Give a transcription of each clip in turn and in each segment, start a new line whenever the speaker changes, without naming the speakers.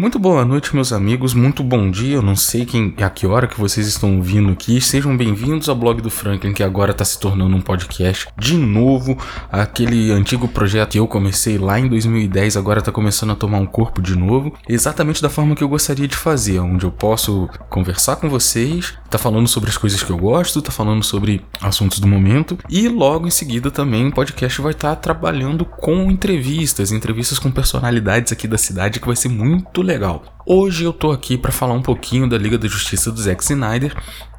Muito boa noite, meus amigos. Muito bom dia. Eu não sei quem, a que hora que vocês estão vindo aqui. Sejam bem-vindos ao blog do Franklin, que agora está se tornando um podcast. De novo, aquele antigo projeto que eu comecei lá em 2010 agora está começando a tomar um corpo de novo, exatamente da forma que eu gostaria de fazer, onde eu posso conversar com vocês, tá falando sobre as coisas que eu gosto, tá falando sobre assuntos do momento e logo em seguida também o podcast vai estar tá trabalhando com entrevistas, entrevistas com personalidades aqui da cidade que vai ser muito legal. Hoje eu tô aqui para falar um pouquinho da Liga da Justiça do Zack Snyder,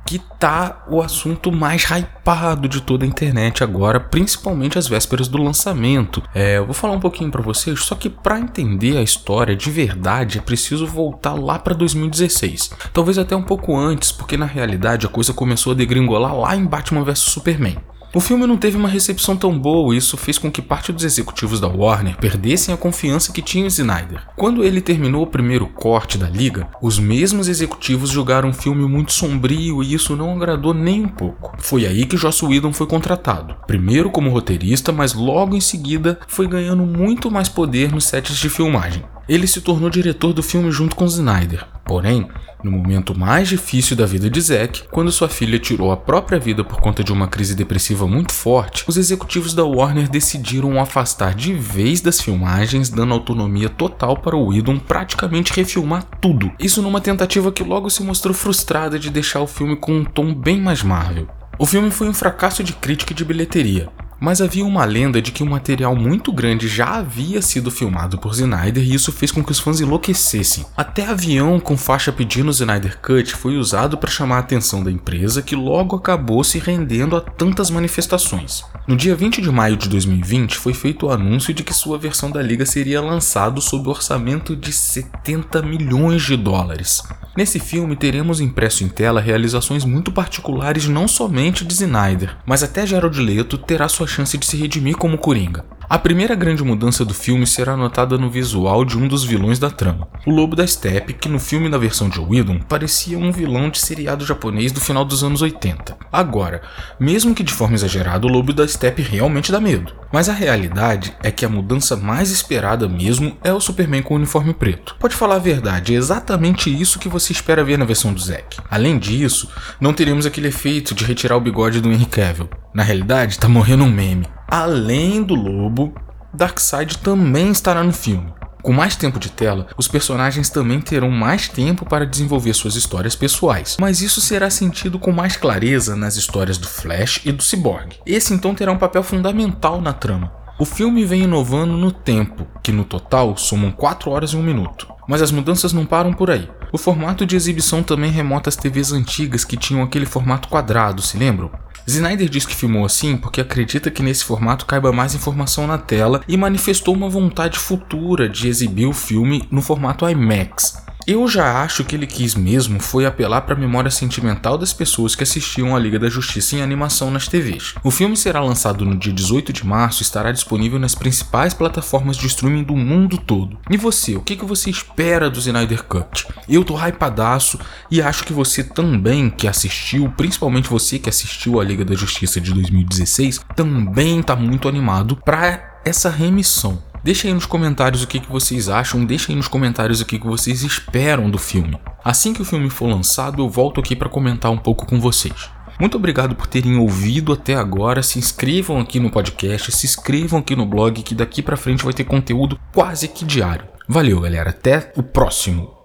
que tá o assunto mais hypado de toda a internet agora, principalmente às vésperas do lançamento. É, eu vou falar um pouquinho para vocês, só que para entender a história de verdade é preciso voltar lá para 2016. Talvez até um pouco antes, porque na realidade a coisa começou a degringolar lá em Batman vs Superman. O filme não teve uma recepção tão boa e isso fez com que parte dos executivos da Warner perdessem a confiança que tinham em Snyder. Quando ele terminou o primeiro corte da liga, os mesmos executivos julgaram um filme muito sombrio e isso não agradou nem um pouco. Foi aí que Joss Whedon foi contratado, primeiro como roteirista, mas logo em seguida foi ganhando muito mais poder nos sets de filmagem. Ele se tornou diretor do filme junto com Snyder. Porém, no momento mais difícil da vida de Zack, quando sua filha tirou a própria vida por conta de uma crise depressiva muito forte, os executivos da Warner decidiram afastar de vez das filmagens, dando autonomia total para o Whedon praticamente refilmar tudo. Isso numa tentativa que logo se mostrou frustrada de deixar o filme com um tom bem mais Marvel. O filme foi um fracasso de crítica e de bilheteria, mas havia uma lenda de que um material muito grande já havia sido filmado por Snyder e isso fez com que os fãs enlouquecessem. Até avião com faixa pedindo Snyder Cut foi usado para chamar a atenção da empresa, que logo acabou se rendendo a tantas manifestações. No dia 20 de maio de 2020 foi feito o anúncio de que sua versão da liga seria lançado sob orçamento de 70 milhões de dólares. Nesse filme teremos impresso em tela realizações muito particulares não somente de Snyder, mas até Gerald Leto terá sua chance de se redimir como Coringa. A primeira grande mudança do filme será notada no visual de um dos vilões da trama, o Lobo da Steppe, que no filme na versão de Whedon parecia um vilão de seriado japonês do final dos anos 80. Agora, mesmo que de forma exagerada, o Lobo da Steppe realmente dá medo. Mas a realidade é que a mudança mais esperada mesmo é o Superman com o uniforme preto. Pode falar a verdade, é exatamente isso que você espera ver na versão do Zack. Além disso, não teremos aquele efeito de retirar o bigode do Henry Cavill. Na realidade, tá morrendo um meme. Além do lobo, Darkseid também estará no filme. Com mais tempo de tela, os personagens também terão mais tempo para desenvolver suas histórias pessoais, mas isso será sentido com mais clareza nas histórias do Flash e do Cyborg. Esse então terá um papel fundamental na trama. O filme vem inovando no tempo, que no total somam 4 horas e 1 minuto. Mas as mudanças não param por aí. O formato de exibição também remota as TVs antigas que tinham aquele formato quadrado, se lembram? Snyder diz que filmou assim porque acredita que nesse formato caiba mais informação na tela e manifestou uma vontade futura de exibir o filme no formato IMAX. Eu já acho que ele quis mesmo foi apelar para a memória sentimental das pessoas que assistiam a Liga da Justiça em animação nas TVs. O filme será lançado no dia 18 de março e estará disponível nas principais plataformas de streaming do mundo todo. E você, o que, você espera do Snyder Cut? Eu tô hypadaço e acho que você também que assistiu, principalmente você que assistiu a Liga da Justiça de 2016, também tá muito animado para essa remissão. Deixa aí nos comentários o que, que vocês acham, deixa aí nos comentários o que, que vocês esperam do filme. Assim que o filme for lançado, eu volto aqui para comentar um pouco com vocês. Muito obrigado por terem ouvido até agora. Se inscrevam aqui no podcast, se inscrevam aqui no blog, que daqui para frente vai ter conteúdo quase que diário. Valeu, galera. Até o próximo.